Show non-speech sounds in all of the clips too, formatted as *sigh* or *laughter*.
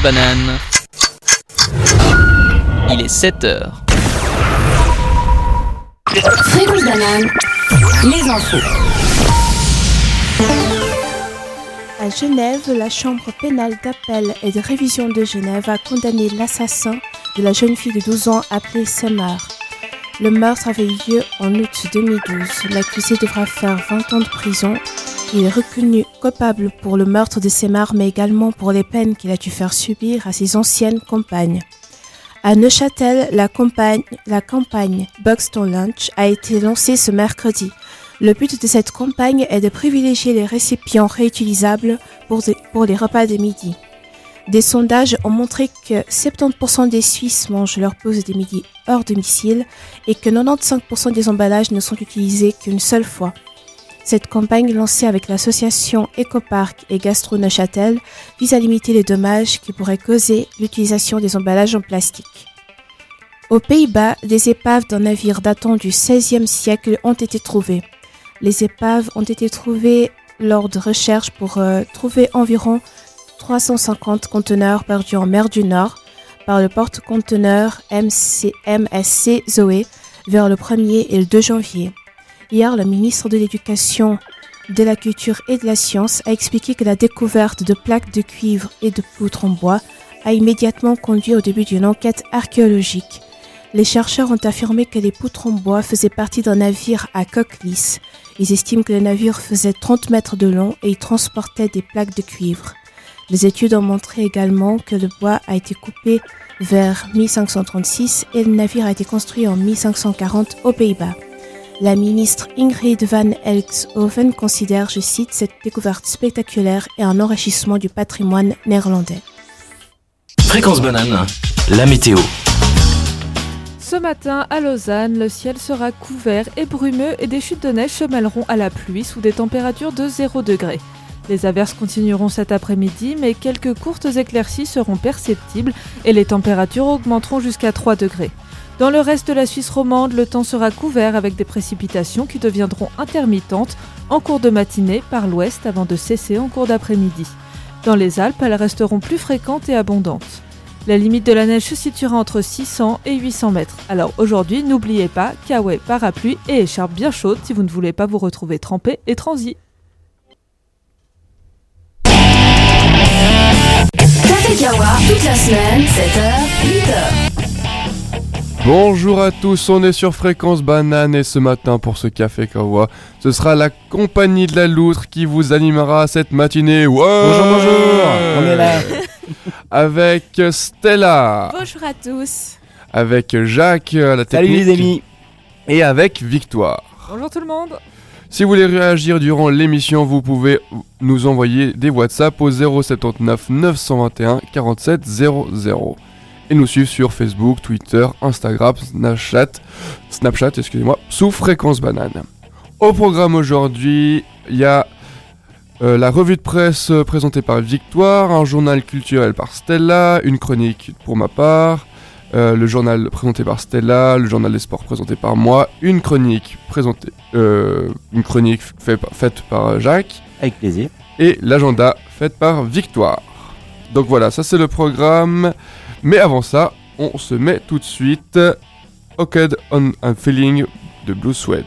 Fréquence banane. Il est 7 heures. Fréquence banane. Les infos. À Genève, la Chambre pénale d'appel et de révision de Genève a condamné l'assassin de la jeune fille de 12 ans appelée Semar. Le meurtre avait eu lieu en août 2012. L'accusé devra faire 20 ans de prison. Il est reconnu coupable pour le meurtre de Semar, mais également pour les peines qu'il a dû faire subir à ses anciennes compagnes. À Neuchâtel, la campagne, Buxton Lunch a été lancée ce mercredi. Le but de cette campagne est de privilégier les récipients réutilisables pour, pour les repas de midi. Des sondages ont montré que 70% des Suisses mangent leur pause de midi hors domicile et que 95% des emballages ne sont utilisés qu'une seule fois. Cette campagne lancée avec l'association Ecopark et Gastro Neuchâtel vise à limiter les dommages qui pourraient causer l'utilisation des emballages en plastique. Aux Pays-Bas, des épaves d'un navire datant du XVIe siècle ont été trouvées. Les épaves ont été trouvées lors de recherches pour euh, trouver environ 350 conteneurs perdus en mer du Nord par le porte-conteneur MSC Zoé vers le 1er et le 2 janvier. Hier, le ministre de l'Éducation, de la Culture et de la Science a expliqué que la découverte de plaques de cuivre et de poutres en bois a immédiatement conduit au début d'une enquête archéologique. Les chercheurs ont affirmé que les poutres en bois faisaient partie d'un navire à coque lisse. Ils estiment que le navire faisait 30 mètres de long et il transportait des plaques de cuivre. Les études ont montré également que le bois a été coupé vers 1536 et le navire a été construit en 1540 aux Pays-Bas. La ministre Ingrid van Elkshoven considère, je cite, cette découverte spectaculaire et un enrichissement du patrimoine néerlandais. Fréquence banane, la météo. Ce matin, à Lausanne, le ciel sera couvert et brumeux et des chutes de neige se mêleront à la pluie sous des températures de 0 degré. Les averses continueront cet après-midi, mais quelques courtes éclaircies seront perceptibles et les températures augmenteront jusqu'à 3 degrés. Dans le reste de la Suisse romande, le temps sera couvert avec des précipitations qui deviendront intermittentes en cours de matinée par l'ouest avant de cesser en cours d'après-midi. Dans les Alpes, elles resteront plus fréquentes et abondantes. La limite de la neige se situera entre 600 et 800 mètres. Alors aujourd'hui, n'oubliez pas kawaii, parapluie et écharpe bien chaude si vous ne voulez pas vous retrouver trempé et transi. Kawa, toute la semaine, 7h, 8h. Bonjour à tous, on est sur Fréquence Banane et ce matin pour ce Café Kawa, ce sera la compagnie de la loutre qui vous animera cette matinée. Ouais Bonjour, bonjour, on est là. *laughs* Avec Stella, Bonjour à tous. avec Jacques à la Salut technique les amis. et avec Victoire. Bonjour tout le monde Si vous voulez réagir durant l'émission, vous pouvez nous envoyer des WhatsApp au 079 921 47 00 et nous suivre sur Facebook, Twitter, Instagram, Snapchat, Snapchat, excusez-moi, sous Fréquence Banane. Au programme aujourd'hui, il y a euh, la revue de presse euh, présentée par Victoire, un journal culturel par Stella, une chronique pour ma part, euh, le journal présenté par Stella, le journal des sports présenté par moi, une chronique présentée, euh, une chronique fait par- faite par Jacques Avec plaisir. et l'agenda fait par Victoire. Donc voilà, ça c'est le programme. Mais avant ça, on se met tout de suite Hooked on a Feeling de Blue Suede.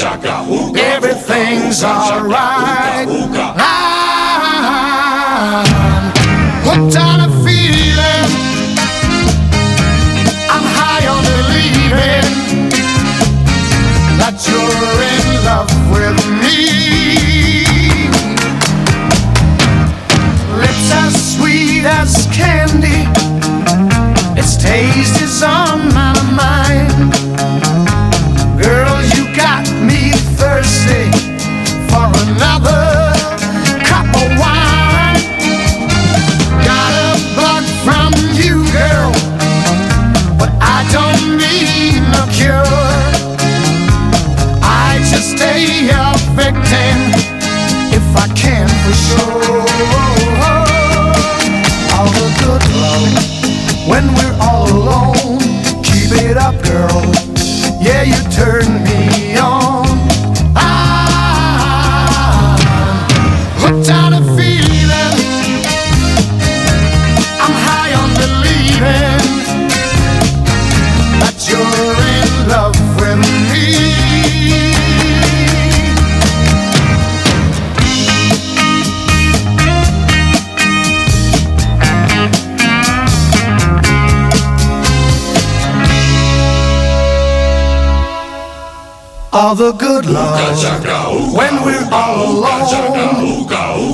everything's alright. I'm hooked on a feeling. I'm high on believing that you're in love with me. Lips as sweet as candy. Its taste is on my mind thirsty for another cup of wine. Got a bug from you, girl, but I don't need no cure. I just stay a victim if I can for sure. All the good love when we're all alone. Keep it up, girl. Yeah, you turn me on. all the good love. When we're all alone,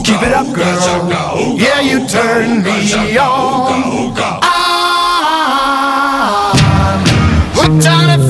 keep it up, girl. Yeah, you turn me on. I'm hooked on it.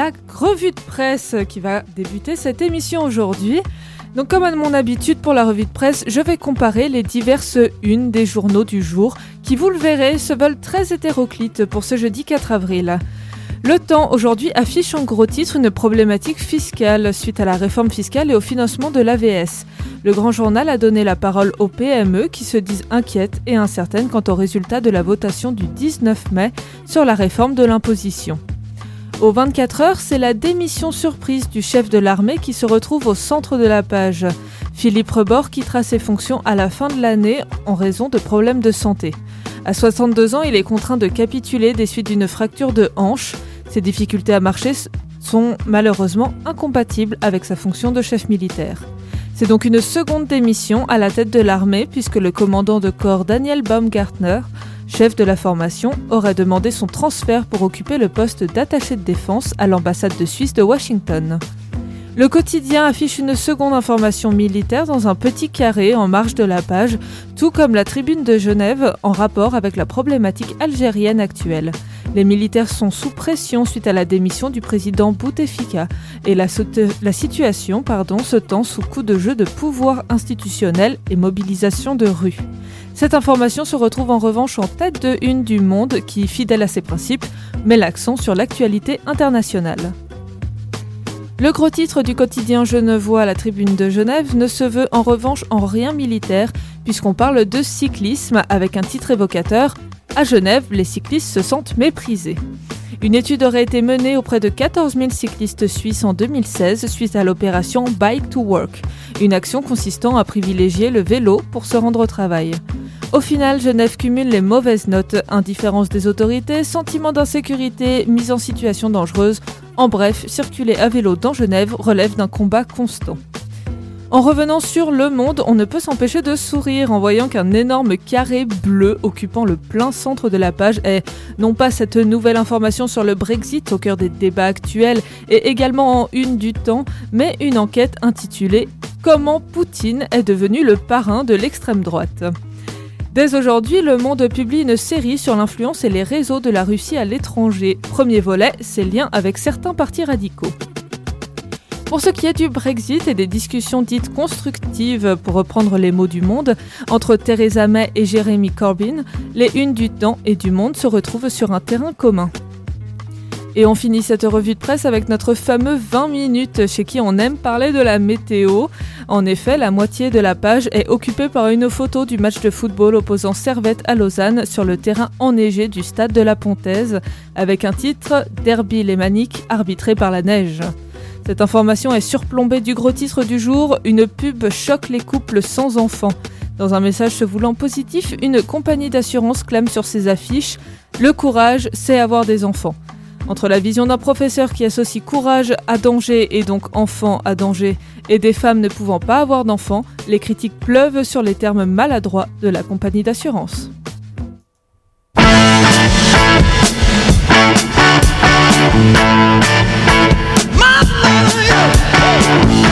La revue de presse qui va débuter cette émission aujourd'hui. Donc comme à mon habitude pour la revue de presse, je vais comparer les diverses unes des journaux du jour qui, vous le verrez, se veulent très hétéroclites pour ce jeudi 4 avril. Le temps aujourd'hui affiche en gros titre une problématique fiscale suite à la réforme fiscale et au financement de l'AVS. Le grand journal a donné la parole aux PME qui se disent inquiètes et incertaines quant au résultat de la votation du 19 mai sur la réforme de l'imposition. Au 24 heures, c'est la démission surprise du chef de l'armée qui se retrouve au centre de la page. Philippe Rebord quittera ses fonctions à la fin de l'année en raison de problèmes de santé. À 62 ans, il est contraint de capituler des suites d'une fracture de hanche. Ses difficultés à marcher sont malheureusement incompatibles avec sa fonction de chef militaire. C'est donc une seconde démission à la tête de l'armée puisque le commandant de corps Daniel Baumgartner chef de la formation, aurait demandé son transfert pour occuper le poste d'attaché de défense à l'ambassade de Suisse de Washington. Le quotidien affiche une seconde information militaire dans un petit carré en marge de la page, tout comme la tribune de Genève en rapport avec la problématique algérienne actuelle. Les militaires sont sous pression suite à la démission du président Bouteflika et la, situation se tend sous coup de jeu de pouvoir institutionnel et mobilisation de rue. Cette information se retrouve en revanche en tête de une du Monde qui, fidèle à ses principes, met l'accent sur l'actualité internationale. Le gros titre du quotidien Genevois La Tribune de Genève ne se veut en revanche en rien militaire, puisqu'on parle de cyclisme avec un titre évocateur À Genève, les cyclistes se sentent méprisés. Une étude aurait été menée auprès de 14 000 cyclistes suisses en 2016 suite à l'opération Bike to Work, une action consistant à privilégier le vélo pour se rendre au travail. Au final, Genève cumule les mauvaises notes, indifférence des autorités, sentiment d'insécurité, mise en situation dangereuse. En bref, circuler à vélo dans Genève relève d'un combat constant. En revenant sur Le Monde, on ne peut s'empêcher de sourire en voyant qu'un énorme carré bleu occupant le plein centre de la page est non pas cette nouvelle information sur le Brexit au cœur des débats actuels et également en une du temps, mais une enquête intitulée Comment Poutine est devenu le parrain de l'extrême droite? Dès aujourd'hui, Le Monde publie une série sur l'influence et les réseaux de la Russie à l'étranger. Premier volet, ses liens avec certains partis radicaux. Pour ce qui est du Brexit et des discussions dites constructives, pour reprendre les mots du Monde, entre Theresa May et Jeremy Corbyn, les unes du temps et du monde se retrouvent sur un terrain commun. Et on finit cette revue de presse avec notre fameux 20 minutes chez qui on aime parler de la météo. En effet, la moitié de la page est occupée par une photo du match de football opposant Servette à Lausanne sur le terrain enneigé du stade de la Pontaise, avec un titre Derby lémanique arbitré par la neige. Cette information est surplombée du gros titre du jour, une pub choque les couples sans enfants. Dans un message se voulant positif, une compagnie d'assurance clame sur ses affiches Le courage, c'est avoir des enfants. Entre la vision d'un professeur qui associe courage à danger et donc enfant à danger, et des femmes ne pouvant pas avoir d'enfants, les critiques pleuvent sur les termes maladroits de la compagnie d'assurance. Thank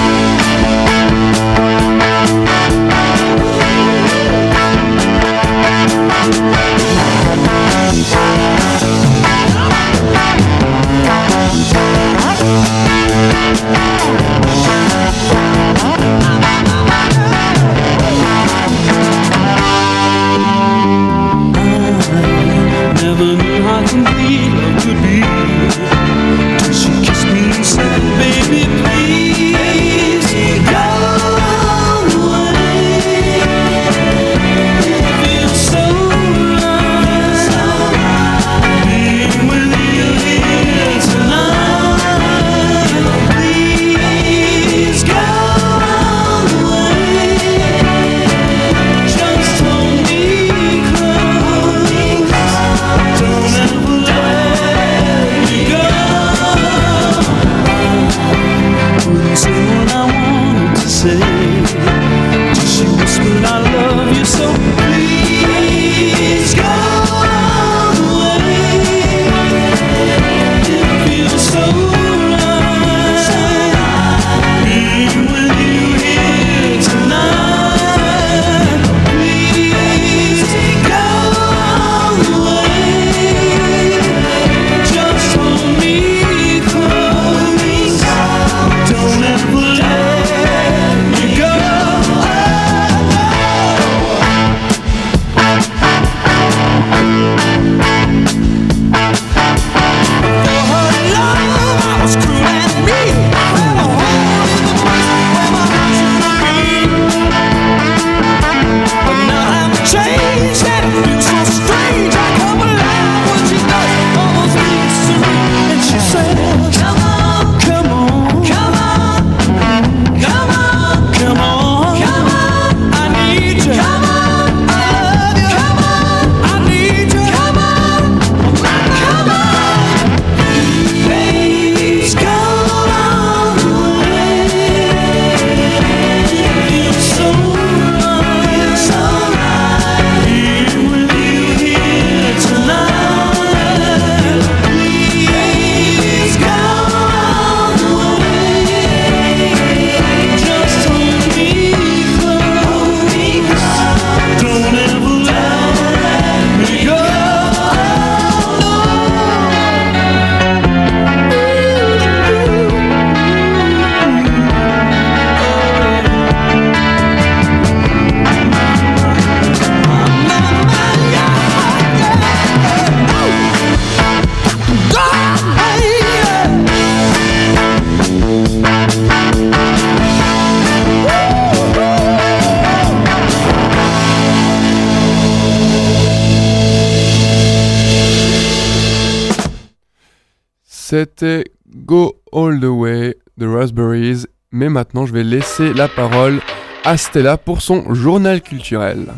C'était Go All the Way de Raspberries. Mais maintenant, je vais laisser la parole à Stella pour son journal culturel.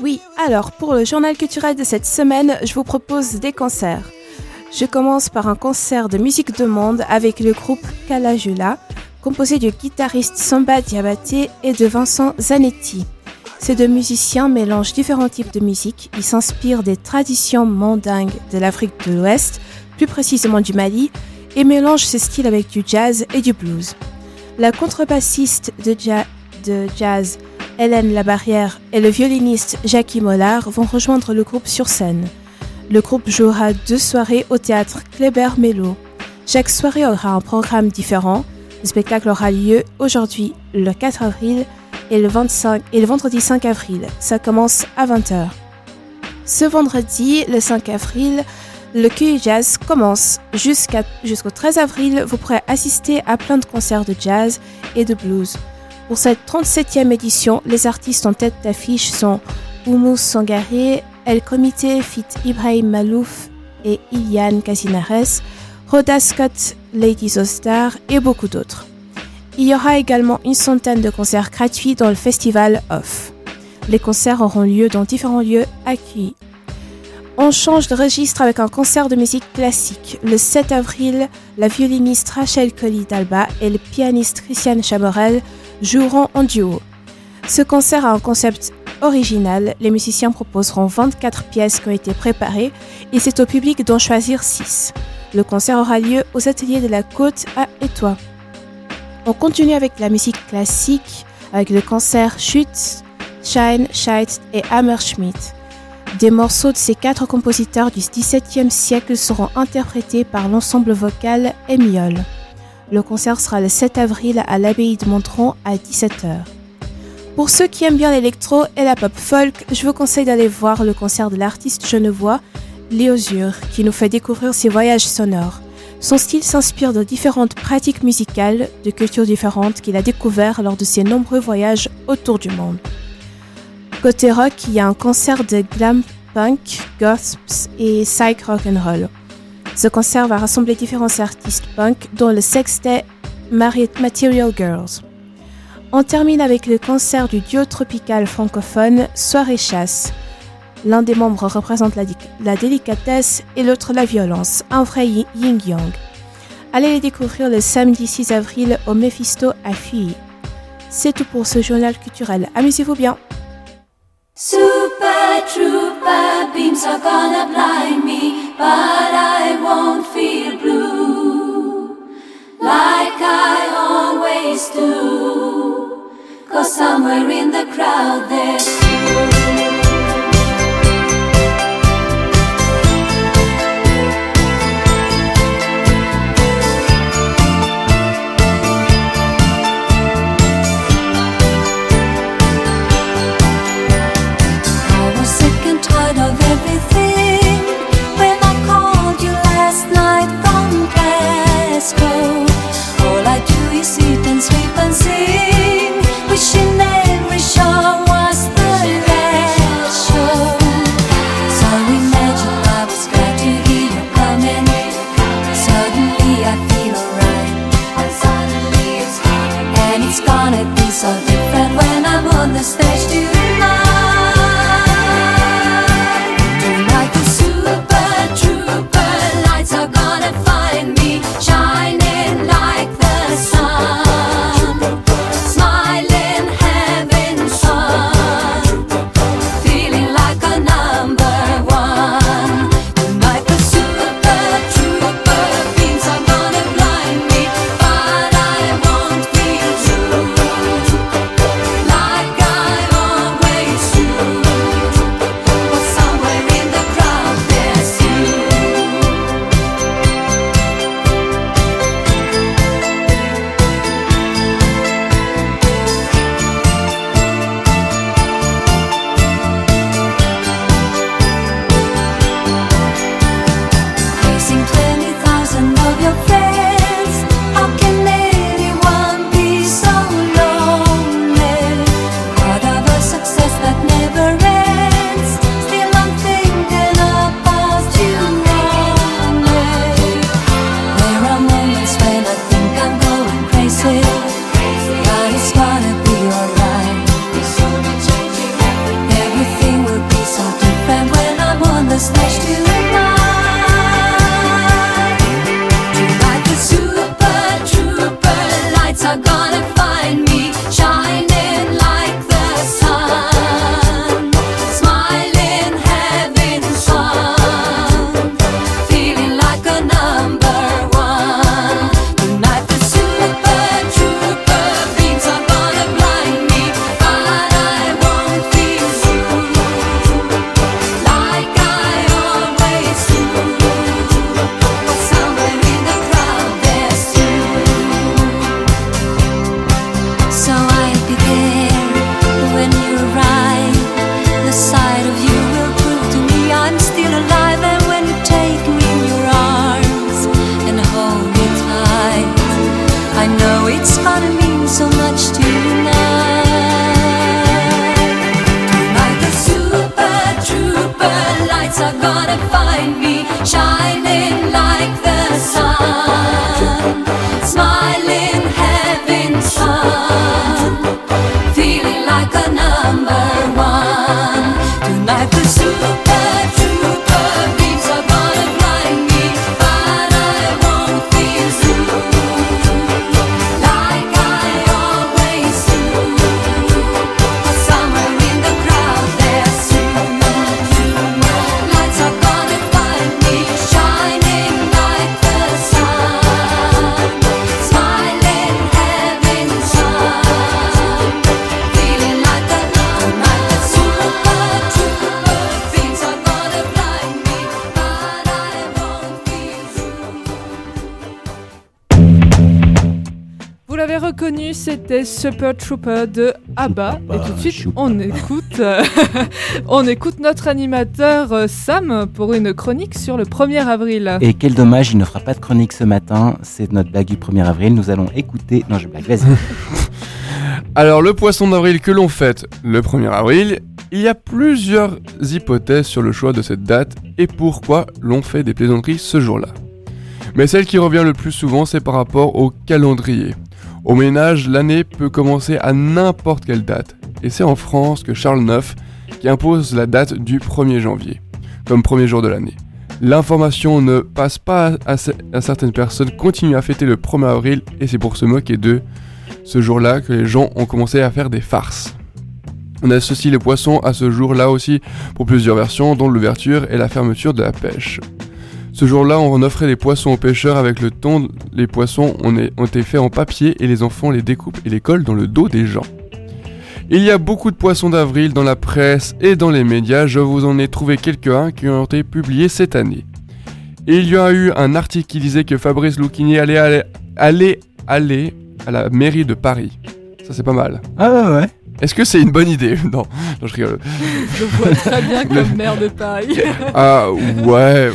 Oui, alors pour le journal culturel de cette semaine, je vous propose des concerts. Je commence par un concert de musique de monde avec le groupe Kalajula, composé du guitariste Samba Diabaté et de Vincent Zanetti. Ces deux musiciens mélangent différents types de musique. Ils s'inspirent des traditions mandingues de l'Afrique de l'Ouest, plus précisément du Mali, et mélangent ces styles avec du jazz et du blues. La contrebassiste de, ja- de jazz Hélène Labarrière et le violoniste Jackie Mollard vont rejoindre le groupe sur scène. Le groupe jouera deux soirées au théâtre Kléber Mello. Chaque soirée aura un programme différent. Le spectacle aura lieu aujourd'hui, le 4 avril, et le, 25, et le vendredi 5 avril. Ça commence à 20h. Ce vendredi, le 5 avril, le QI Jazz commence. Jusqu'au 13 avril, vous pourrez assister à plein de concerts de jazz et de blues. Pour cette 37e édition, les artistes en tête d'affiche sont Oumou Sangaré, El Comité Fit Ibrahim Malouf et Iliane Casinares, Rhoda Scott, Lady Zostar et beaucoup d'autres. Il y aura également une centaine de concerts gratuits dans le festival Off. Les concerts auront lieu dans différents lieux accueillis. On change de registre avec un concert de musique classique. Le 7 avril, la violoniste Rachel Colli d'Alba et le pianiste Christian Chamorel joueront en duo. Ce concert a un concept original. Les musiciens proposeront 24 pièces qui ont été préparées et c'est au public d'en choisir 6. Le concert aura lieu aux ateliers de la Côte à Étoile. On continue avec la musique classique avec le concert Chute, Shine, Shite et Hammerschmidt. Des morceaux de ces quatre compositeurs du XVIIe siècle seront interprétés par l'ensemble vocal Émiole. Le concert sera le 7 avril à l'abbaye de Montron à 17h. Pour ceux qui aiment bien l'électro et la pop folk, je vous conseille d'aller voir le concert de l'artiste genevois Léosure, qui nous fait découvrir ses voyages sonores. Son style s'inspire de différentes pratiques musicales de cultures différentes qu'il a découvertes lors de ses nombreux voyages autour du monde. Côté rock, il y a un concert de glam punk, goths et psych rock and roll. Ce concert va rassembler différents artistes punk, dont le sextet Material Girls. On termine avec le concert du duo tropical francophone Soirée Chasse. L'un des membres représente la, délicatesse et l'autre la violence, un vrai yin- yin-yang. Allez les découvrir le samedi 6 avril au Mephisto à Fuy. C'est tout pour ce journal culturel. Amusez-vous bien. Super trooper beams are gonna blind me, but I won't feel blue like I always do. Cause somewhere in the crowd there's. on the stage. C'était Super Trooper de ABBA. Et tout de suite, Choupa. on écoute, euh, *laughs* on écoute notre animateur euh, Sam pour une chronique sur le 1er avril. Et quel dommage, il ne fera pas de chronique ce matin. C'est notre blague du 1er avril. Nous allons écouter. Non, je blague, vas-y. *laughs* Alors, le poisson d'avril que l'on fête le 1er avril, il y a plusieurs hypothèses sur le choix de cette date et pourquoi l'on fait des plaisanteries ce jour-là. Mais celle qui revient le plus souvent, c'est par rapport au calendrier. Au ménage, l'année peut commencer à n'importe quelle date. Et c'est en France que Charles IX qui impose la date du 1er janvier, comme premier jour de l'année. L'information ne passe pas à certaines personnes, continuent à fêter le 1er avril et c'est pour se moquer d'eux ce jour-là que les gens ont commencé à faire des farces. On associe les poissons à ce jour-là aussi pour plusieurs versions, dont l'ouverture et la fermeture de la pêche. Ce jour-là, on offrait des poissons aux pêcheurs avec le thon. Les poissons ont, été faits en papier et les enfants les découpent et les collent dans le dos des gens. Il y a beaucoup de poissons d'avril dans la presse et dans les médias. Je vous en ai trouvé quelques-uns qui ont été publiés cette année. Il y a eu un article qui disait que Fabrice Lucchini allait aller, allait aller à la mairie de Paris. Ça c'est pas mal. Ah ouais. Est-ce que c'est une bonne idée? *laughs* Non, non, je rigole. Je vois très bien *laughs* comme maire de Paris. *laughs* Ah ouais,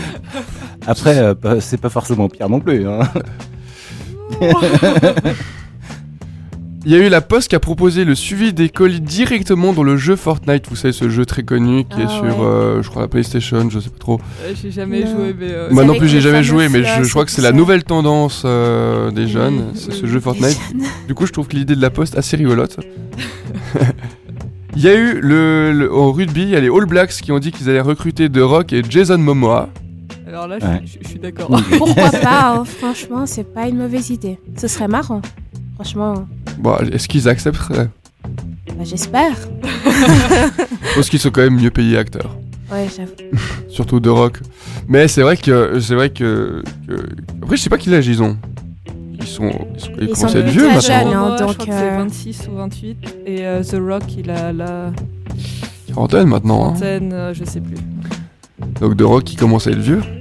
Après, euh, c'est pas forcément pire non plus. Hein. Il y a eu la Poste qui a proposé le suivi des colis directement dans le jeu Fortnite. Vous savez, ce jeu très connu qui est Ah sur, ouais. euh, je crois, la PlayStation, je sais pas trop. Euh, J'ai jamais Non. joué, mais. euh, Moi non plus, j'ai jamais joué, mais je, crois que c'est la nouvelle tendance euh, des jeunes, Oui, c'est oui, ce oui. jeu Fortnite. Du coup, je trouve que l'idée de la Poste assez rigolote. *laughs* Il y a eu le, le- au rugby, il y a les All Blacks qui ont dit qu'ils allaient recruter The Rock et Jason Momoa. Alors là, je, Ouais. je- je suis d'accord. *laughs* Pourquoi *laughs* pas hein, Franchement, c'est pas une mauvaise idée. Ce serait marrant. Franchement, Bon, est-ce qu'ils accepteraient? Bah, j'espère. Parce qu'ils sont quand même mieux payés acteurs. Ouais, j'avoue. *laughs* Surtout The Rock. Mais c'est vrai que. C'est vrai que, que- Après, je sais pas quel âge ils ont. Ils sont. Ils, sont, ils Ils commencent sont à être vieux maintenant. jeunes, hein, je donc, crois que c'est euh, 26 ou 28. Et euh, The Rock, il a la Quarantaine maintenant. hein. trentaine, euh, je sais plus. Donc The Rock qui commence à être vieux. *laughs*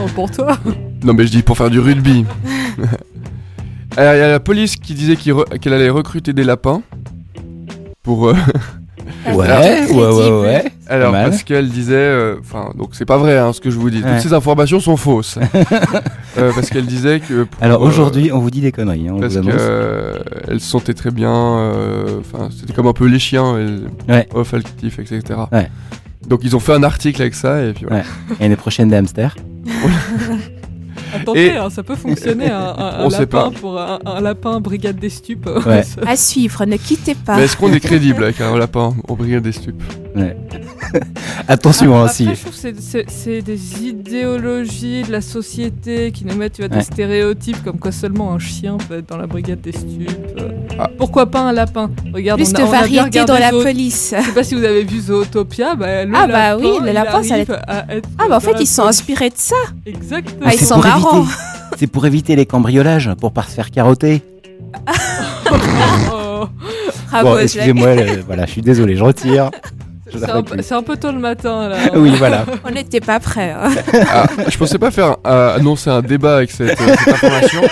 Oh, pour toi Non, mais je dis pour faire du rugby. *laughs* Alors, il y a la police qui disait re- qu'elle allait recruter des lapins. Pour. euh, Ouais, ouais, ouais, ouais. Alors, mal. parce qu'elle disait. euh, Enfin, donc c'est pas vrai hein, ce que je vous dis. Ouais. Toutes ces informations sont fausses. *laughs* Euh, parce qu'elle disait que. pour, Alors euh, aujourd'hui, on vous dit des conneries. Hein, on Parce vous que euh, elle se sentait très bien. euh, Enfin, c'était comme un peu les chiens, Ouais. olfactifs, etc. Ouais. Donc ils ont fait un article avec ça et puis voilà. Et l'année prochaine, des hamsters. *laughs* Attendez, Et- hein, ça peut fonctionner un, un- un On sait lapin pas. pour un, un lapin brigade des stupes. Ouais. *laughs* À suivre, ne quittez pas. Mais est-ce qu'on est *laughs* crédible avec un lapin au brigade des stupes? *laughs* Attention hein, Après, aussi. je trouve que c'est- des idéologies de la société qui nous mettent tu vois, Ouais. des stéréotypes comme quoi seulement un chien peut être dans la brigade des stupes. euh. Ah. Pourquoi pas un lapin? Regarde, Plus on de a, on a bien variété dans la police. Je sais pas si vous avez vu Zootopia. Bah, le Ah bah lapin, oui, le lapin, ça arrive à être Ah bah en fait, ils sont inspirés de ça. Exactement. Ah, ils sont marrants. C'est pour éviter les cambriolages, pour pas se faire carotter. *laughs* Oh. Bravo, bon, excusez-moi, voilà, je suis désolé, je retire. *laughs* C'est un, peu- un tôt le matin là. *laughs* Oui, voilà. On n'était pas prêts. hein. ah, Je pensais pas faire euh, annoncer un débat avec cette, euh, cette information. *laughs*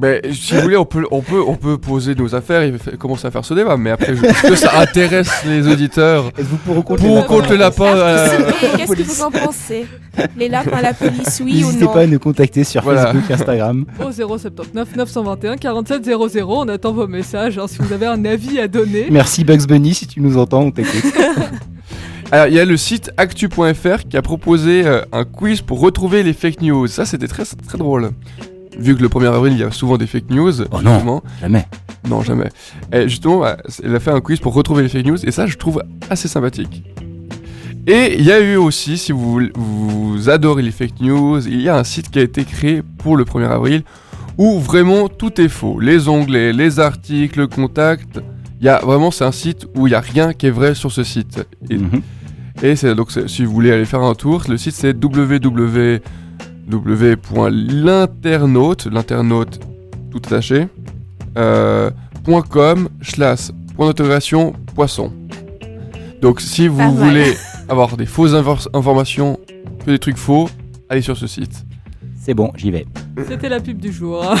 Mais si vous voulez, on peut, on peut, on peut poser nos affaires et commencer à faire ce débat. Mais après, je- est-ce que ça intéresse les auditeurs Êtes-vous pour ou contre Pour ou contre le lapin euh, Qu'est-ce que vous en pensez Les lapins, la police, oui ou N'hésitez non pas à nous contacter sur Voilà. Facebook, Instagram. *laughs* Au 079 921 47 00, on attend vos messages hein, si vous avez un avis à donner. Merci Bugs Bunny si tu nous entends, on t'écoute. *laughs* Alors, il y a le site actu.fr qui a proposé euh, un quiz pour retrouver les fake news. Ça, c'était très, très drôle. Vu que le 1er avril, il y a souvent des fake news. Oh non. Jamais. Non, jamais. Et justement, elle a fait un quiz pour retrouver les fake news, et ça, je trouve assez sympathique. Et il y a eu aussi, si vous, vous adorez les fake news, il y a un site qui a été créé pour le 1er avril, où vraiment tout est faux. Les onglets, les articles, le contact. Il y a vraiment, c'est un site où il n'y a rien qui est vrai sur ce site. Et, Mhm. et c'est donc si vous voulez aller faire un tour, le site c'est www.l'internaute, l'internaute tout attaché, euh, .com slash point d'interrogation poisson. Donc si vous Pas mal. voulez avoir des fausses infor- informations, que des trucs faux, allez sur ce site. C'est bon, j'y vais. C'était la pub du jour. *laughs*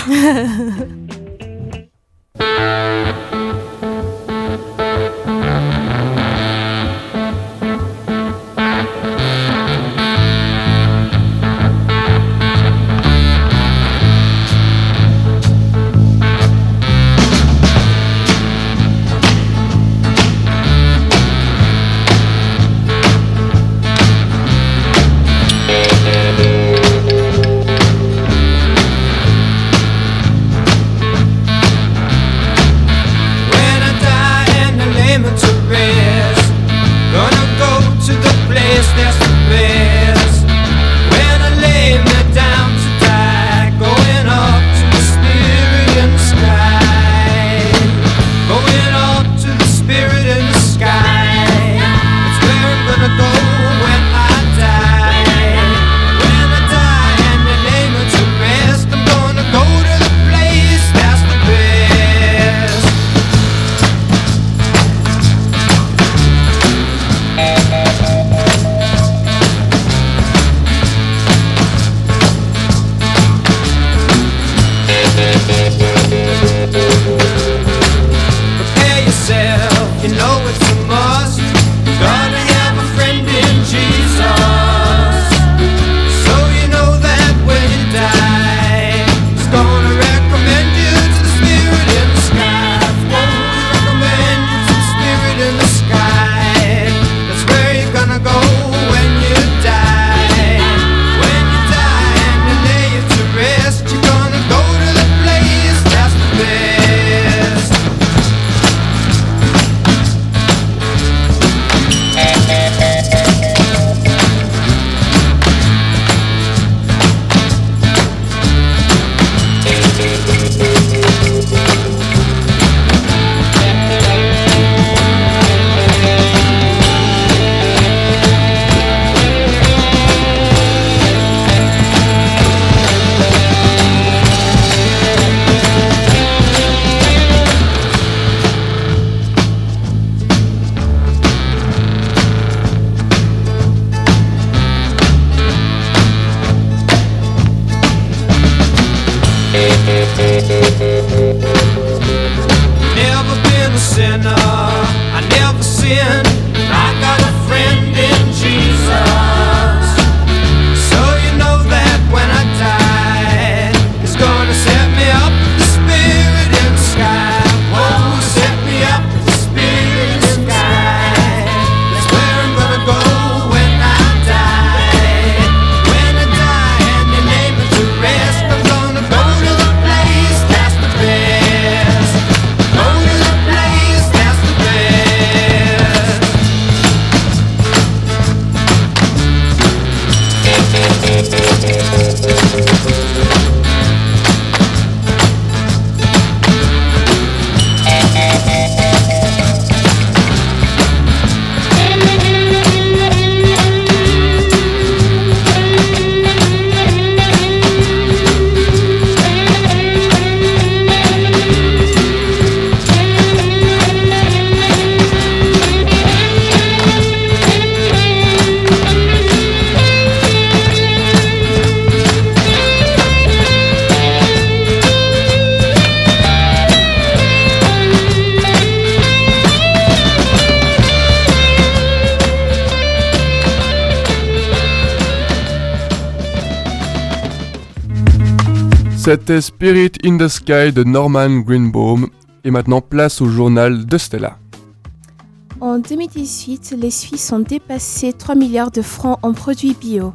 C'était Spirit in the Sky de Norman Greenbaum. Et maintenant, place au journal de Stella. En 2018, les Suisses ont dépassé 3 milliards de francs en produits bio.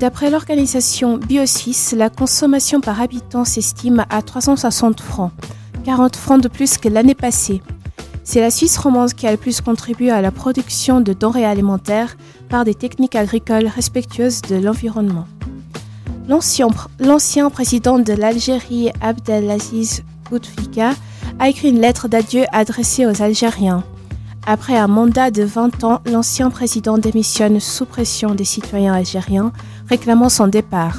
D'après l'organisation BioSuisse, la consommation par habitant s'estime à 360 francs, 40 francs de plus que l'année passée. C'est la Suisse romande qui a le plus contribué à la production de denrées alimentaires par des techniques agricoles respectueuses de l'environnement. L'ancien président de l'Algérie, Abdelaziz Bouteflika, a écrit une lettre d'adieu adressée aux Algériens. Après un mandat de 20 ans, l'ancien président démissionne sous pression des citoyens algériens réclamant son départ.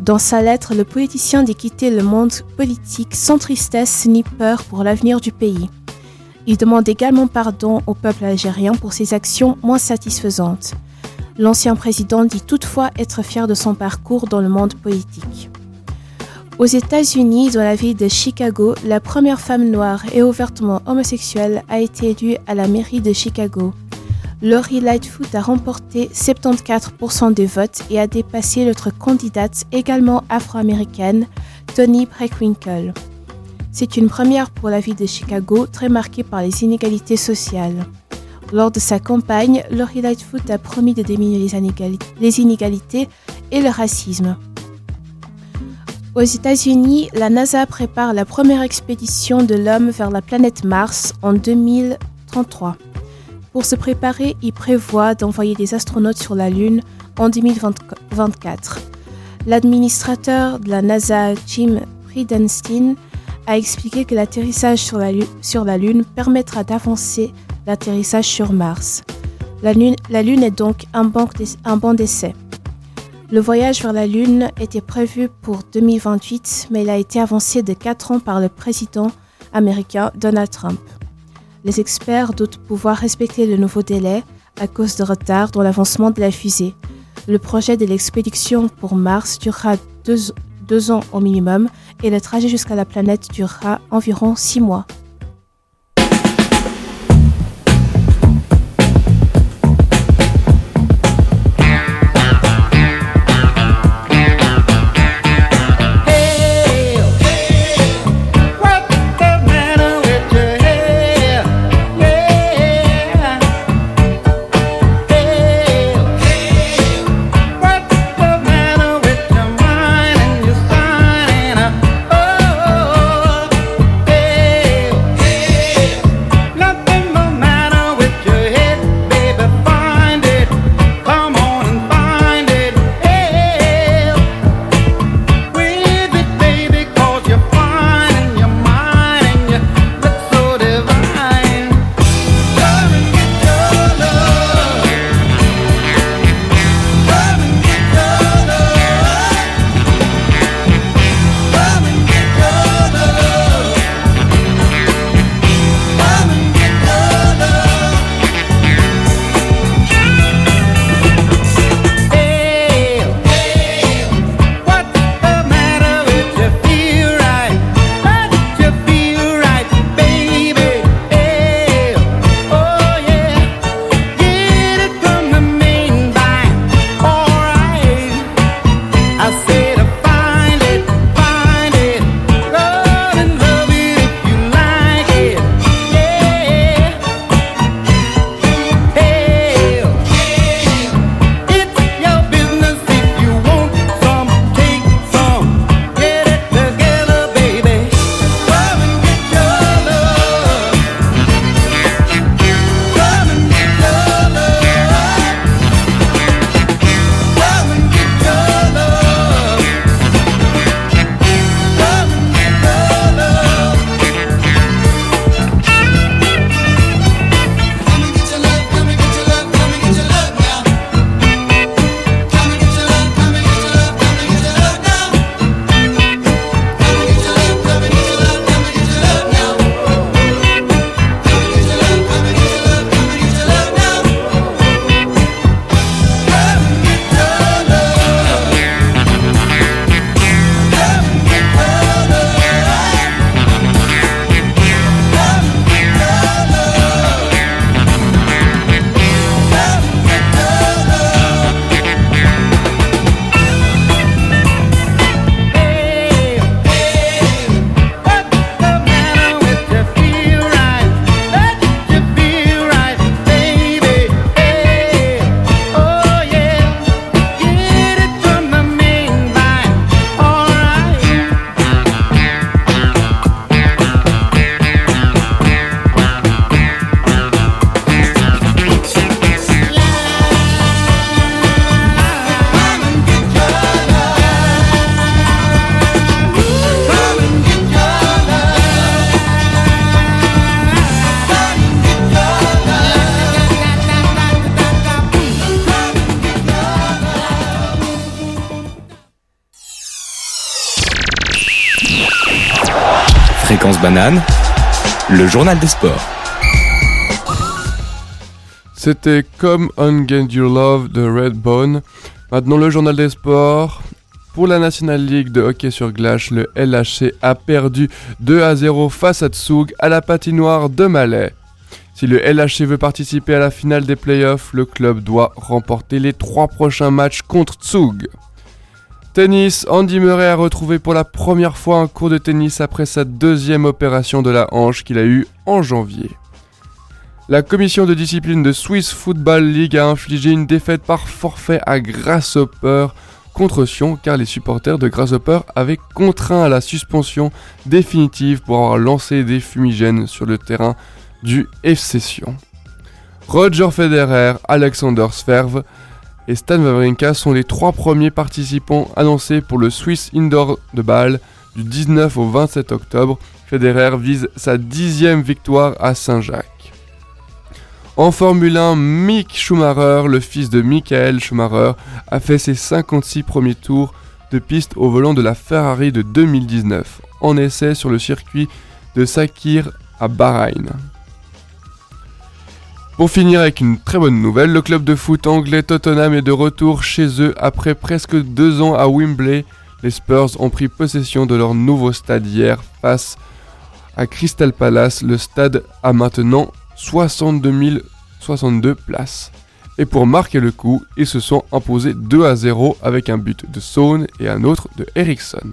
Dans sa lettre, le politicien dit quitter le monde politique sans tristesse ni peur pour l'avenir du pays. Il demande également pardon au peuple algérien pour ses actions moins satisfaisantes. L'ancien président dit toutefois être fier de son parcours dans le monde politique. Aux États-Unis, dans la ville de Chicago, la première femme noire et ouvertement homosexuelle a été élue à la mairie de Chicago. Lori Lightfoot a remporté 74% des votes et a dépassé l'autre candidate également afro-américaine, Tony Preckwinkle. C'est une première pour la ville de Chicago, très marquée par les inégalités sociales. Lors de sa campagne, Lori Lightfoot a promis de diminuer les inégalités, et le racisme. Aux États-Unis, la NASA prépare la première expédition de l'homme vers la planète Mars en 2033. Pour se préparer, il prévoit d'envoyer des astronautes sur la Lune en 2024. L'administrateur de la NASA, Jim Friedenstein, a expliqué que l'atterrissage sur la Lune permettra d'avancer l'atterrissage sur Mars. La Lune, est donc un, banc d'essai. Le voyage vers la Lune était prévu pour 2028, mais il a été avancé de 4 ans par le président américain Donald Trump. Les experts doutent pouvoir respecter le nouveau délai à cause de retard dans l'avancement de la fusée. Le projet de l'expédition pour Mars durera deux, deux ans au minimum et le trajet jusqu'à la planète durera environ 6 mois. Journal des sports. C'était Come On Get Your Love de Redbone. Maintenant le journal des sports. Pour la National League de hockey sur glace, le LHC a perdu 2 à 0 face à Tsug à la patinoire de Malais. Si le LHC veut participer à la finale des playoffs, le club doit remporter les trois prochains matchs contre Tsug. Tennis, Andy Murray a retrouvé pour la première fois un cours de tennis après sa deuxième opération de la hanche qu'il a eue en janvier. La commission de discipline de Swiss Football League a infligé une défaite par forfait à Grasshopper contre Sion car les supporters de Grasshopper avaient contraint à la suspension définitive pour avoir lancé des fumigènes sur le terrain du FC Sion. Roger Federer, Alexander Zverev et Stan Wawrinka sont les trois premiers participants annoncés pour le Swiss Indoor de Bâle du 19 au 27 octobre. Federer vise sa dixième victoire à Saint-Jacques. En Formule 1, Mick Schumacher, le fils de Michael Schumacher, a fait ses 56 premiers tours de piste au volant de la Ferrari de 2019, en essai sur le circuit de Sakir à Bahreïn. Pour finir avec une très bonne nouvelle, le club de foot anglais Tottenham est de retour chez eux après presque deux ans à Wembley. Les Spurs ont pris possession de leur nouveau stade hier face à Crystal Palace. Le stade a maintenant 62 062 places. Et pour marquer le coup, ils se sont imposés 2 à 0 avec un but de Saune et un autre de Ericsson.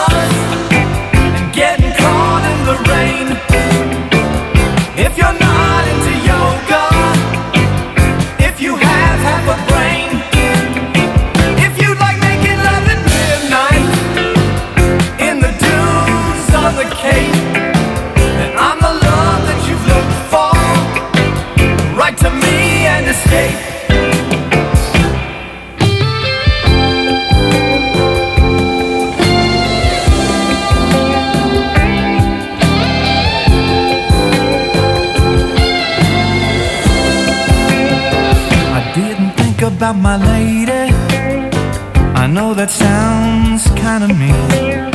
about my lady. I know that sounds kinda mean.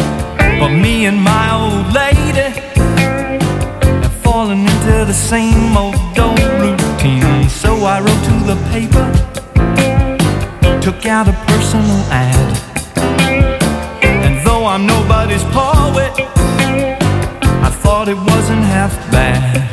But me and my old lady have fallen into the same old old routine. So I wrote paper, took out a personal ad. And though I'm nobody's poet, I thought it wasn't half bad.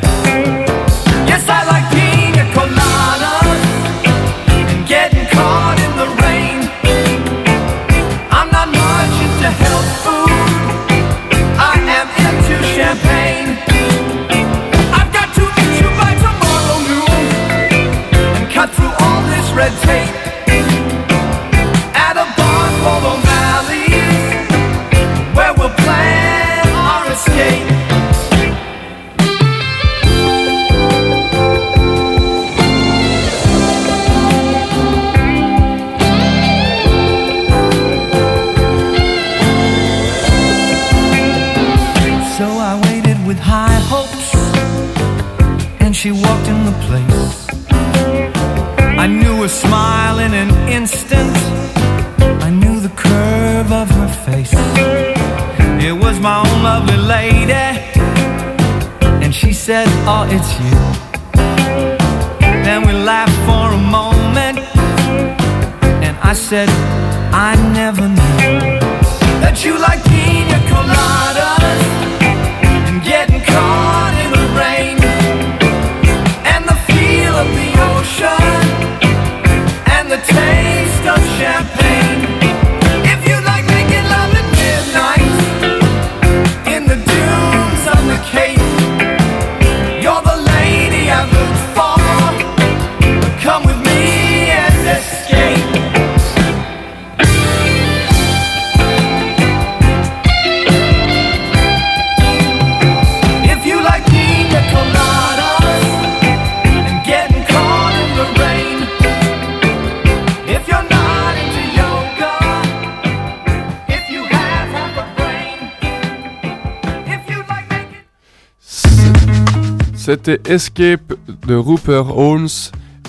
C'était Escape de Rupert Holmes.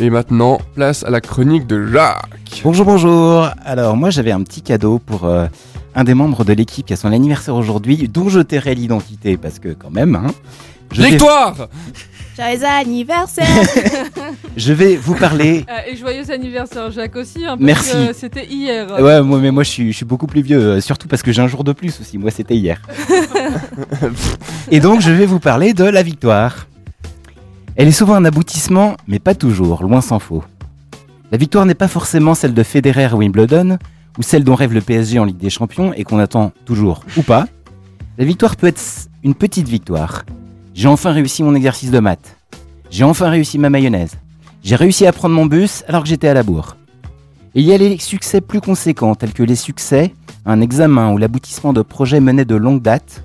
Et maintenant, place à la chronique de Jacques. Bonjour, bonjour. Alors, moi, j'avais un petit cadeau pour euh, un des membres de l'équipe qui a son anniversaire aujourd'hui, dont je tairai l'identité parce que, quand même, hein. je Victoire *laughs* Joyeux anniversaire *laughs* Je vais vous parler. Euh, *laughs* et joyeux anniversaire Jacques aussi, hein, parce Merci. que c'était hier. Ouais, moi, mais moi, je suis, je suis beaucoup plus vieux, euh, surtout parce que j'ai un jour de plus aussi. Moi, c'était hier. Et donc, je vais vous parler de la victoire. Elle est souvent un aboutissement, mais pas toujours, loin s'en faut. La victoire n'est pas forcément celle de Federer Wimbledon, ou celle dont rêve le PSG en Ligue des Champions et qu'on attend toujours ou pas. La victoire peut être une petite victoire. J'ai enfin réussi mon exercice de maths. J'ai enfin réussi ma mayonnaise. J'ai réussi à prendre mon bus alors que j'étais à la bourre. Il y a les succès plus conséquents, tels que les succès, un examen ou l'aboutissement de projets menés de longue date,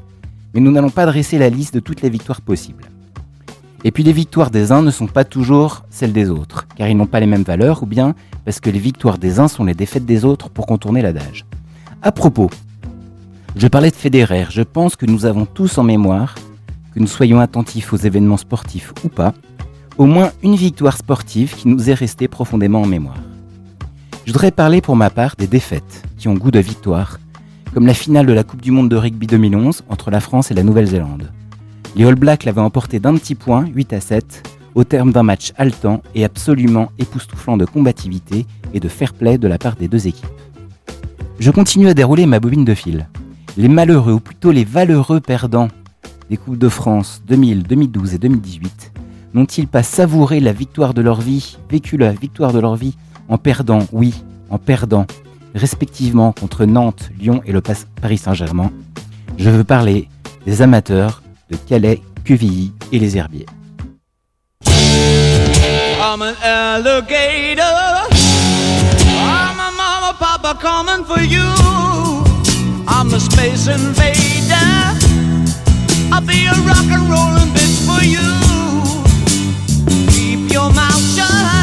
mais nous n'allons pas dresser la liste de toutes les victoires possibles. Et puis les victoires des uns ne sont pas toujours celles des autres, car ils n'ont pas les mêmes valeurs, ou bien parce que les victoires des uns sont les défaites des autres pour contourner l'adage. À propos, je parlais de Federer, je pense que nous avons tous en mémoire, que nous soyons attentifs aux événements sportifs ou pas, au moins une victoire sportive qui nous est restée profondément en mémoire. Je voudrais parler pour ma part des défaites qui ont goût de victoire, comme la finale de la Coupe du Monde de rugby 2011 entre la France et la Nouvelle-Zélande. Les All Blacks l'avaient emporté d'un petit point, 8 à 7, au terme d'un match haletant et absolument époustouflant de combativité et de fair play de la part des deux équipes. Je continue à dérouler ma bobine de fil. Les malheureux, ou plutôt les valeureux perdants des Coupes de France 2000, 2012 et 2018 n'ont-ils pas savouré la victoire de leur vie, vécu la victoire de leur vie en perdant, oui, en perdant, respectivement contre Nantes, Lyon et le Paris Saint-Germain? Je veux parler des amateurs de Calais, Quevilly et les Herbiers. I'm an alligator. I'm a mama, papa coming for you. I'm a space invader. I'll be a rock and rollin' bitch for you. Keep your mouth shut.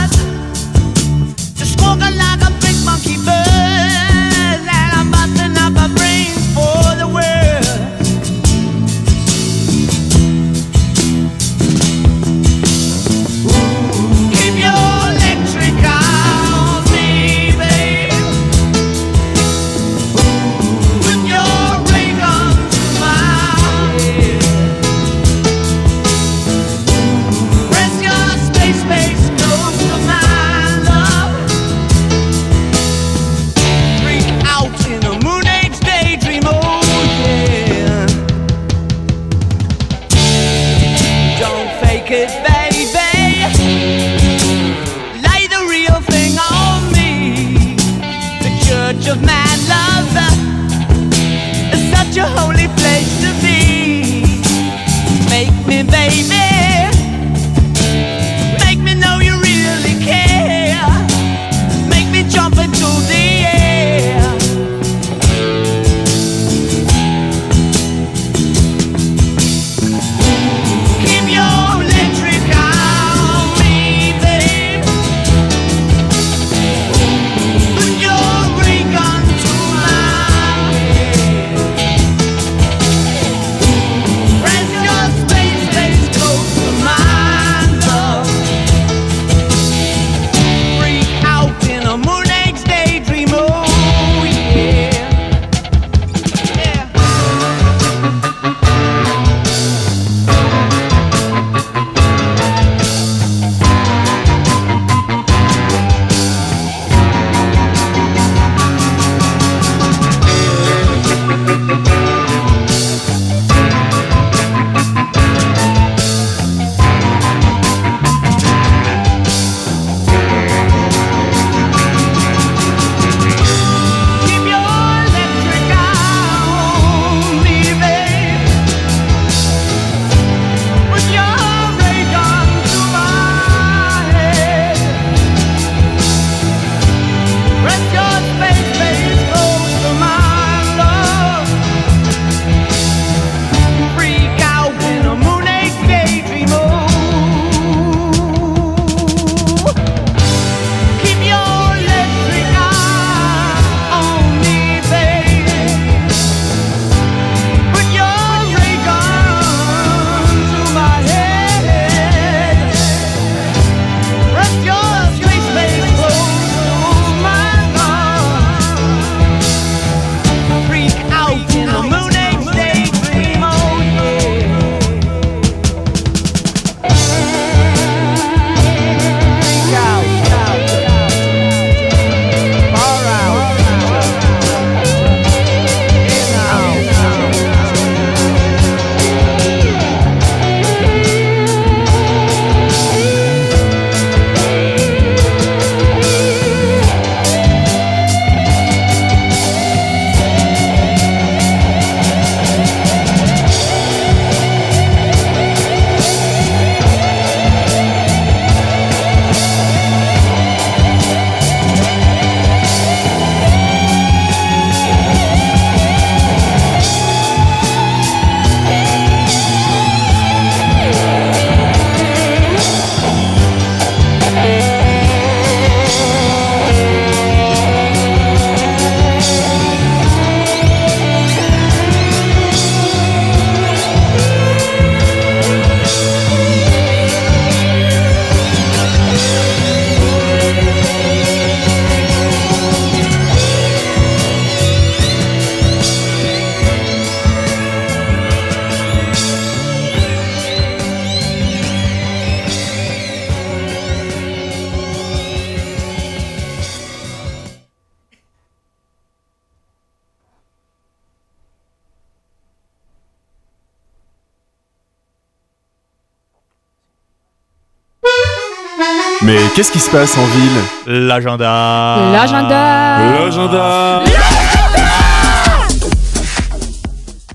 Qu'est-ce qui se passe en ville L'agenda. L'agenda. L'agenda.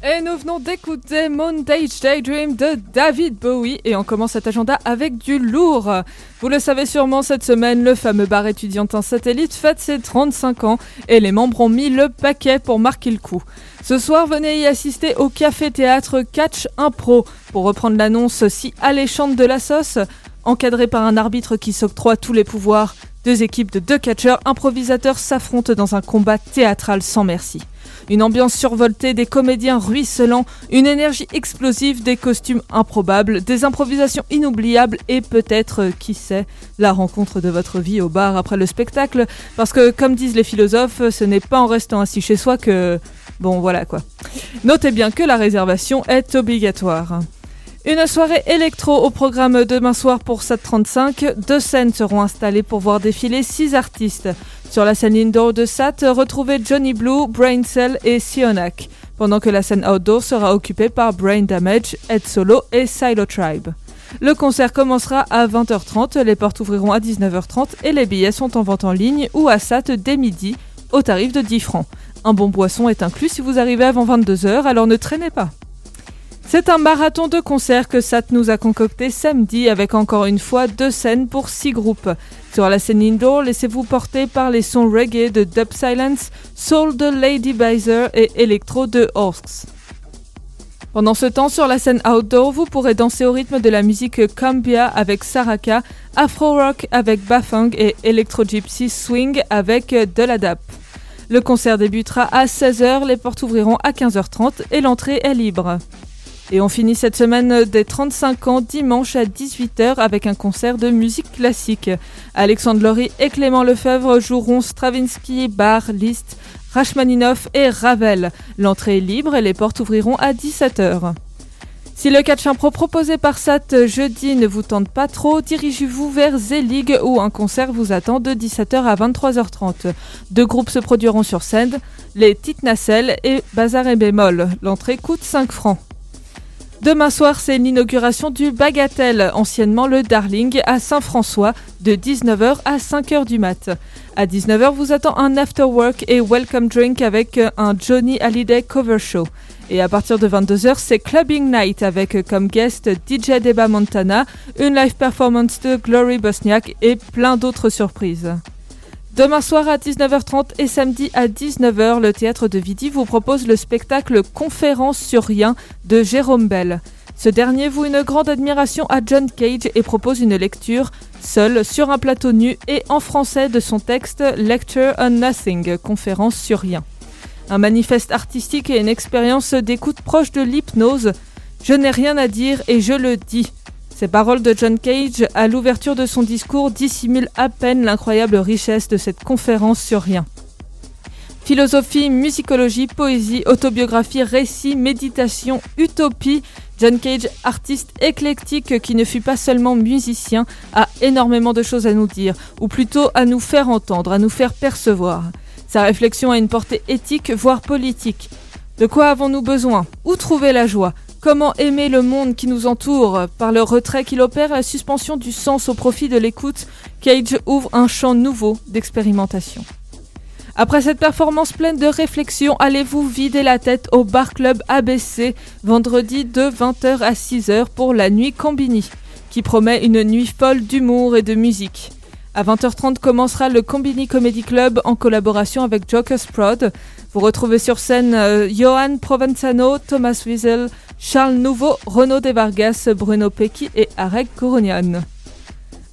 Et nous venons d'écouter Montage Daydream de David Bowie. Et on commence cet agenda avec du lourd. Vous le savez sûrement, cette semaine, le fameux bar étudiantin satellite fête ses 35 ans. Et les membres ont mis le paquet pour marquer le coup. Ce soir, venez y assister au café-théâtre Catch Impro. Pour reprendre l'annonce si alléchante de la sauce, encadré par un arbitre qui s'octroie tous les pouvoirs. Deux équipes de deux catcheurs improvisateurs s'affrontent dans un combat théâtral sans merci. Une ambiance survoltée, des comédiens ruisselants, une énergie explosive, des costumes improbables, des improvisations inoubliables et peut-être, euh, qui sait, la rencontre de votre vie au bar après le spectacle. Parce que, comme disent les philosophes, ce n'est pas en restant assis chez soi que... Bon, voilà quoi. Notez bien que la réservation est obligatoire. Une soirée électro au programme demain soir pour 735. Deux scènes seront installées pour voir défiler six artistes. Sur la scène indoor de SAT, retrouvez Johnny Blue, Brain Cell et Sionac, pendant que la scène outdoor sera occupée par Brain Damage, Ed Solo et Silo Tribe. Le concert commencera à 20h30, les portes ouvriront à 19h30 et les billets sont en vente en ligne ou à SAT dès midi au tarif de 10 francs. Un bon boisson est inclus si vous arrivez avant 22h, alors ne traînez pas. C'est un marathon de concerts que SAT nous a concocté samedi avec encore une fois deux scènes pour six groupes. Sur la scène indoor, laissez-vous porter par les sons reggae de Dub Silence, soul de Lady Bizer et électro de Orks. Pendant ce temps, sur la scène outdoor, vous pourrez danser au rythme de la musique Cumbia avec Saraka, Afro Rock avec Bafang et Electro Gypsy Swing avec De la Dap. Le concert débutera à 16h, les portes ouvriront à 15h30 et l'entrée est libre. Et on finit cette semaine des 35 ans dimanche à 18h avec un concert de musique classique. Alexandre Laurie et Clément Lefebvre joueront Stravinsky, Bach, Liszt, Rachmaninoff et Ravel. L'entrée est libre et les portes ouvriront à 17h. Si le catch impro proposé par SAT jeudi ne vous tente pas trop, dirigez-vous vers Zelig où un concert vous attend de 17h à 23h30. Deux groupes se produiront sur scène, les Petites Nacelles et Bazar et Bémol. L'entrée coûte 5 francs. Demain soir, c'est l'inauguration du Bagatelle, anciennement le Darling, à Saint-François, de 19h à 5h du mat. À 19h, vous attend un after work et welcome drink avec un Johnny Hallyday cover show. Et à partir de 22h, c'est Clubbing Night avec comme guest DJ Deba Montana, une live performance de Glory Bosniak et plein d'autres surprises. Demain soir à 19h30 et samedi à 19h, le théâtre de Vidi vous propose le spectacle Conférence sur rien de Jérôme Bell. Ce dernier voue une grande admiration à John Cage et propose une lecture, seul, sur un plateau nu et en français de son texte Lecture on Nothing, conférence sur rien. Un manifeste artistique et une expérience d'écoute proche de l'hypnose. Je n'ai rien à dire et je le dis. Ces paroles de John Cage à l'ouverture de son discours dissimulent à peine l'incroyable richesse de cette conférence sur rien. Philosophie, musicologie, poésie, autobiographie, récit, méditation, utopie, John Cage, artiste éclectique qui ne fut pas seulement musicien, a énormément de choses à nous dire, ou plutôt à nous faire entendre, à nous faire percevoir. Sa réflexion a une portée éthique, voire politique. De quoi avons-nous besoin? Où trouver la joie? Comment aimer le monde qui nous entoure Par le retrait qu'il opère et la suspension du sens au profit de l'écoute, Cage ouvre un champ nouveau d'expérimentation. Après cette performance pleine de réflexion, allez-vous vider la tête au Bar Club ABC vendredi de 20h à 6h pour la nuit Combini, qui promet une nuit folle d'humour et de musique? À 20h30 commencera le Combini Comedy Club en collaboration avec Jokers Prod. Vous retrouvez sur scène euh, Johan Provenzano, Thomas Wiesel, Charles Nouveau, Renaud Desvargas, Bruno Pecchi et Arek Koronian.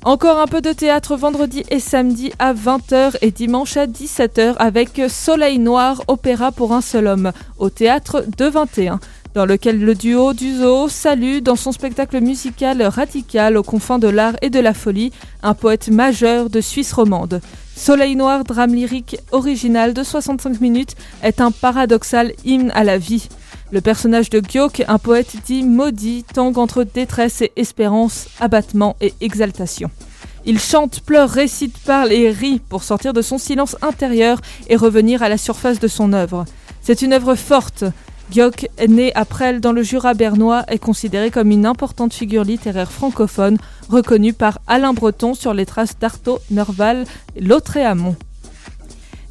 Encore un peu de théâtre vendredi et samedi à 20h et dimanche à 17h avec Soleil Noir, opéra pour un seul homme, au théâtre de 21, dans lequel le duo du zoo salue dans son spectacle musical radical aux confins de l'art et de la folie un poète majeur de Suisse romande. Soleil Noir, drame lyrique original de 65 minutes, est un paradoxal hymne à la vie. Le personnage de Gyoke, un poète dit maudit, tangue entre détresse et espérance, abattement et exaltation. Il chante, pleure, récite, parle et rit pour sortir de son silence intérieur et revenir à la surface de son œuvre. C'est une œuvre forte. Gioc, né à Presles dans le Jura bernois, est considéré comme une importante figure littéraire francophone, reconnue par Alain Breton sur les traces d'Artaud, Nerval, Lautréamont.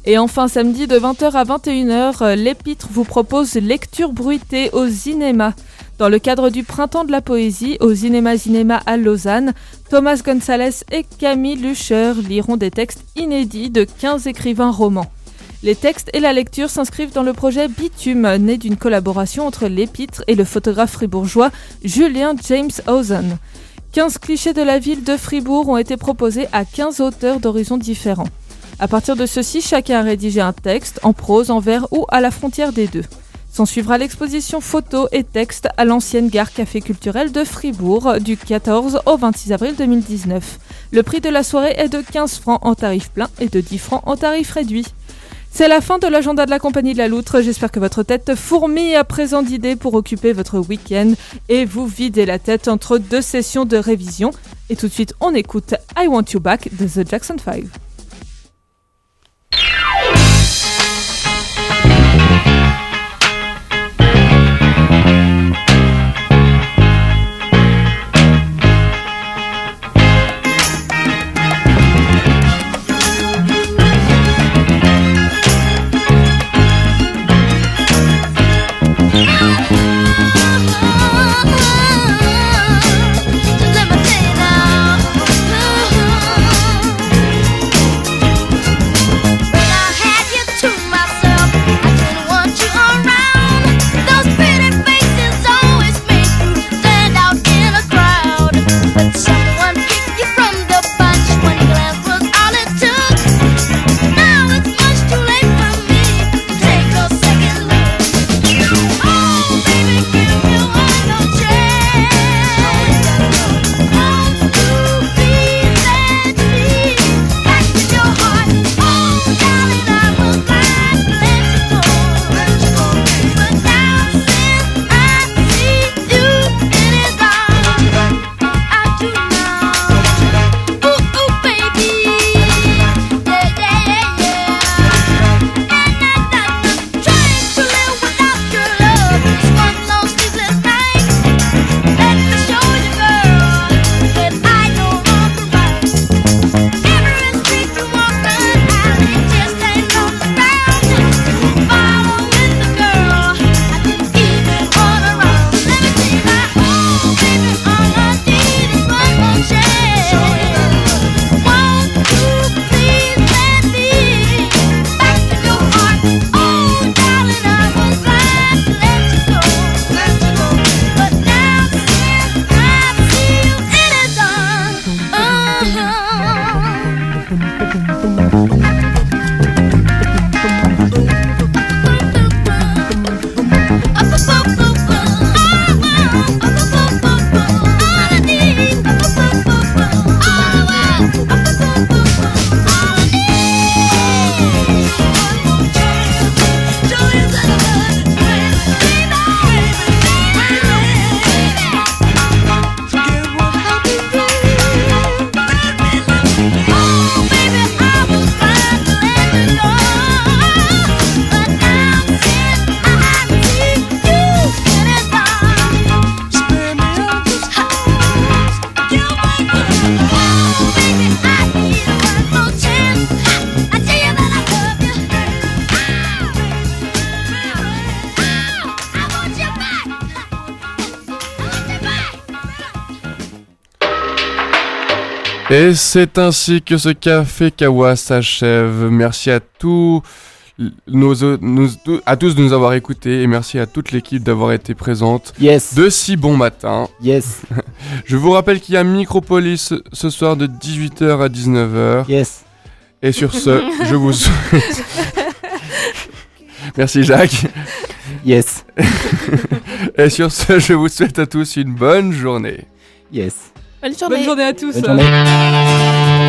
Et enfin, samedi de 20h à 21h, euh, l'Épître vous propose lecture bruitée au cinéma. Dans le cadre du Printemps de la Poésie au Cinéma Cinéma à Lausanne, Thomas Gonzalez et Camille Lucher liront des textes inédits de 15 écrivains romans. Les textes et la lecture s'inscrivent dans le projet Bitume, né d'une collaboration entre l'Épître et le photographe fribourgeois Julien James Hausen. 15 clichés de la ville de Fribourg ont été proposés à 15 auteurs d'horizons différents. À partir de ceci, chacun a rédigé un texte, en prose, en vers ou à la frontière des deux. S'en suivra l'exposition photos et textes à l'ancienne gare café culturel de Fribourg du 14 au 26 avril 2019. Le prix de la soirée est de 15 francs en tarif plein et de 10 francs en tarif réduit. C'est la fin de l'agenda de la compagnie de la Loutre. J'espère que votre tête fourmille à présent d'idées pour occuper votre week-end et vous vider la tête entre deux sessions de révision. Et tout de suite, on écoute I Want You Back de The Jackson 5. Et c'est ainsi que ce café Kawa s'achève. Merci à tous nos, à tous de nous avoir écoutés et merci à toute l'équipe d'avoir été présente Yes. de si bon matin. Yes. *laughs* Je vous rappelle qu'il y a Micropolis ce soir de 18h à 19h. Yes. Et sur ce, je vous *laughs* souhaite... Merci Jacques. Yes. *laughs* Et sur ce, je vous souhaite à tous une bonne journée. Yes. Bonne journée. Bonne journée à tous. Bonne journée.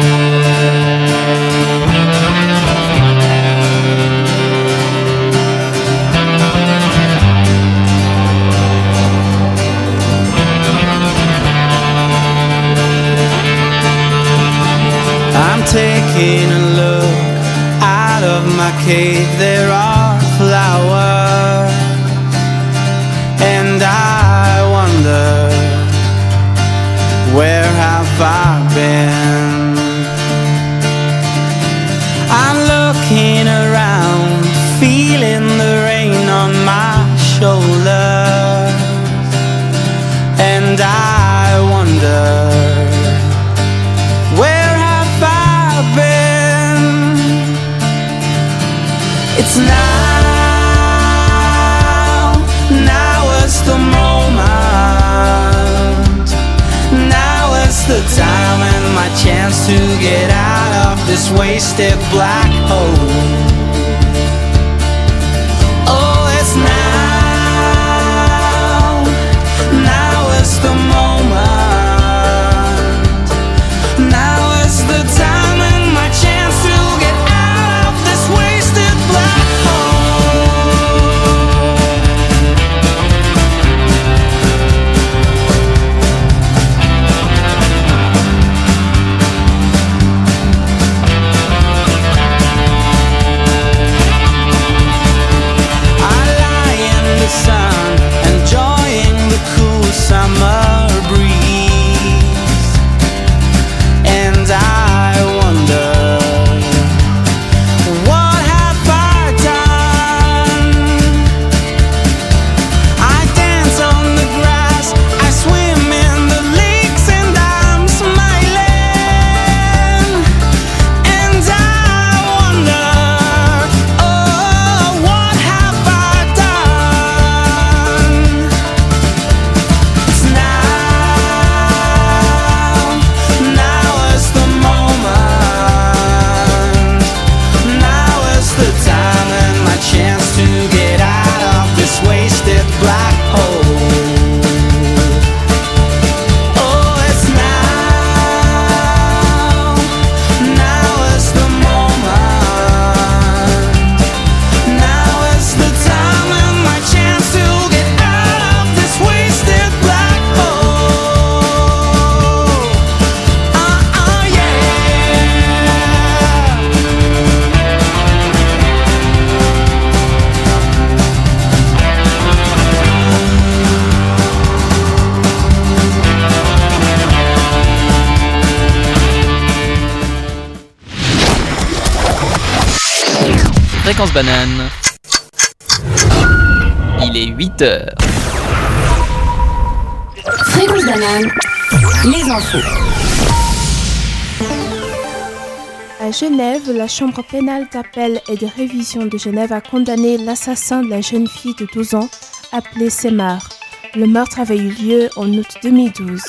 À Genève, la chambre pénale d'appel et de révision de Genève a condamné l'assassin de la jeune fille de 12 ans appelée Semar. Le meurtre avait eu lieu en août 2012.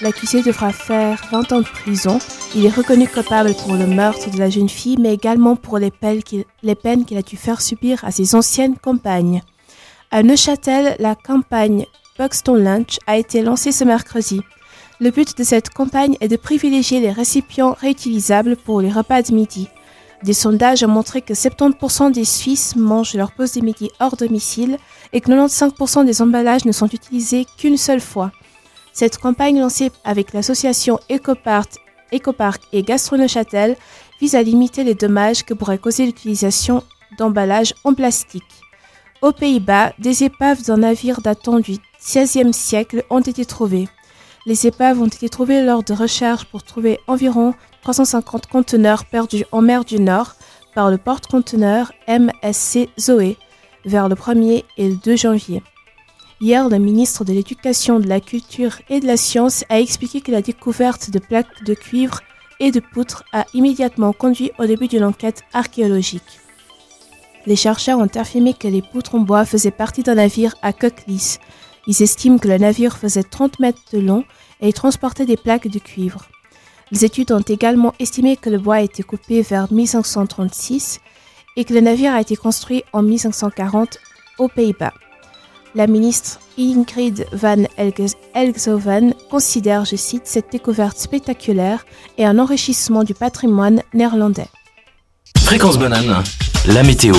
L'accusé devra faire 20 ans de prison. Il est reconnu coupable pour le meurtre de la jeune fille, mais également pour les peines qu'il a dû faire subir à ses anciennes compagnes. À Neuchâtel, la campagne Buxton Lunch a été lancée ce mercredi. Le but de cette campagne est de privilégier les récipients réutilisables pour les repas de midi. Des sondages ont montré que 70% des Suisses mangent leur pause de midi hors domicile et que 95% des emballages ne sont utilisés qu'une seule fois. Cette campagne lancée avec l'association Ecopark et Gastro-Neuchâtel vise à limiter les dommages que pourrait causer l'utilisation d'emballages en plastique. Aux Pays-Bas, des épaves d'un navire datant du XVIe siècle ont été trouvées. Les épaves ont été trouvées lors de recherches pour trouver environ 350 conteneurs perdus en mer du Nord par le porte-conteneur MSC Zoé vers le 1er et le 2 janvier. Hier, le ministre de l'Éducation, de la Culture et de la Science a expliqué que la découverte de plaques de cuivre et de poutres a immédiatement conduit au début d'une enquête archéologique. Les chercheurs ont affirmé que les poutres en bois faisaient partie d'un navire à coque lisse. Ils estiment que le navire faisait 30 mètres de long et transportait des plaques de cuivre. Les études ont également estimé que le bois a été coupé vers 1536 et que le navire a été construit en 1540 aux Pays-Bas. La ministre Ingrid van Elgzoven considère, je cite, cette découverte spectaculaire et un enrichissement du patrimoine néerlandais. Fréquence banane, la météo.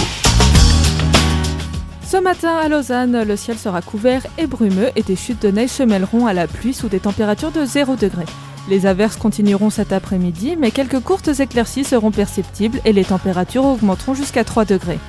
Ce matin à Lausanne, le ciel sera couvert et brumeux et des chutes de neige se mêleront à la pluie sous des températures de 0 degré. Les averses continueront cet après-midi, mais quelques courtes éclaircies seront perceptibles et les températures augmenteront jusqu'à 3 degrés.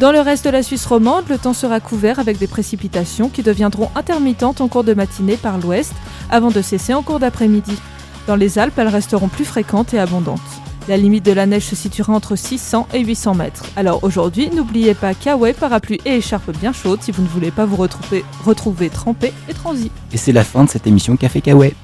Dans le reste de la Suisse romande, le temps sera couvert avec des précipitations qui deviendront intermittentes en cours de matinée par l'ouest avant de cesser en cours d'après-midi. Dans les Alpes, elles resteront plus fréquentes et abondantes. La limite de la neige se situera entre 600 et 800 mètres. Alors aujourd'hui, n'oubliez pas kawaii, parapluie et écharpe bien chaude si vous ne voulez pas vous retrouver, retrouver trempé et transi. Et c'est la fin de cette émission Café Kawaii.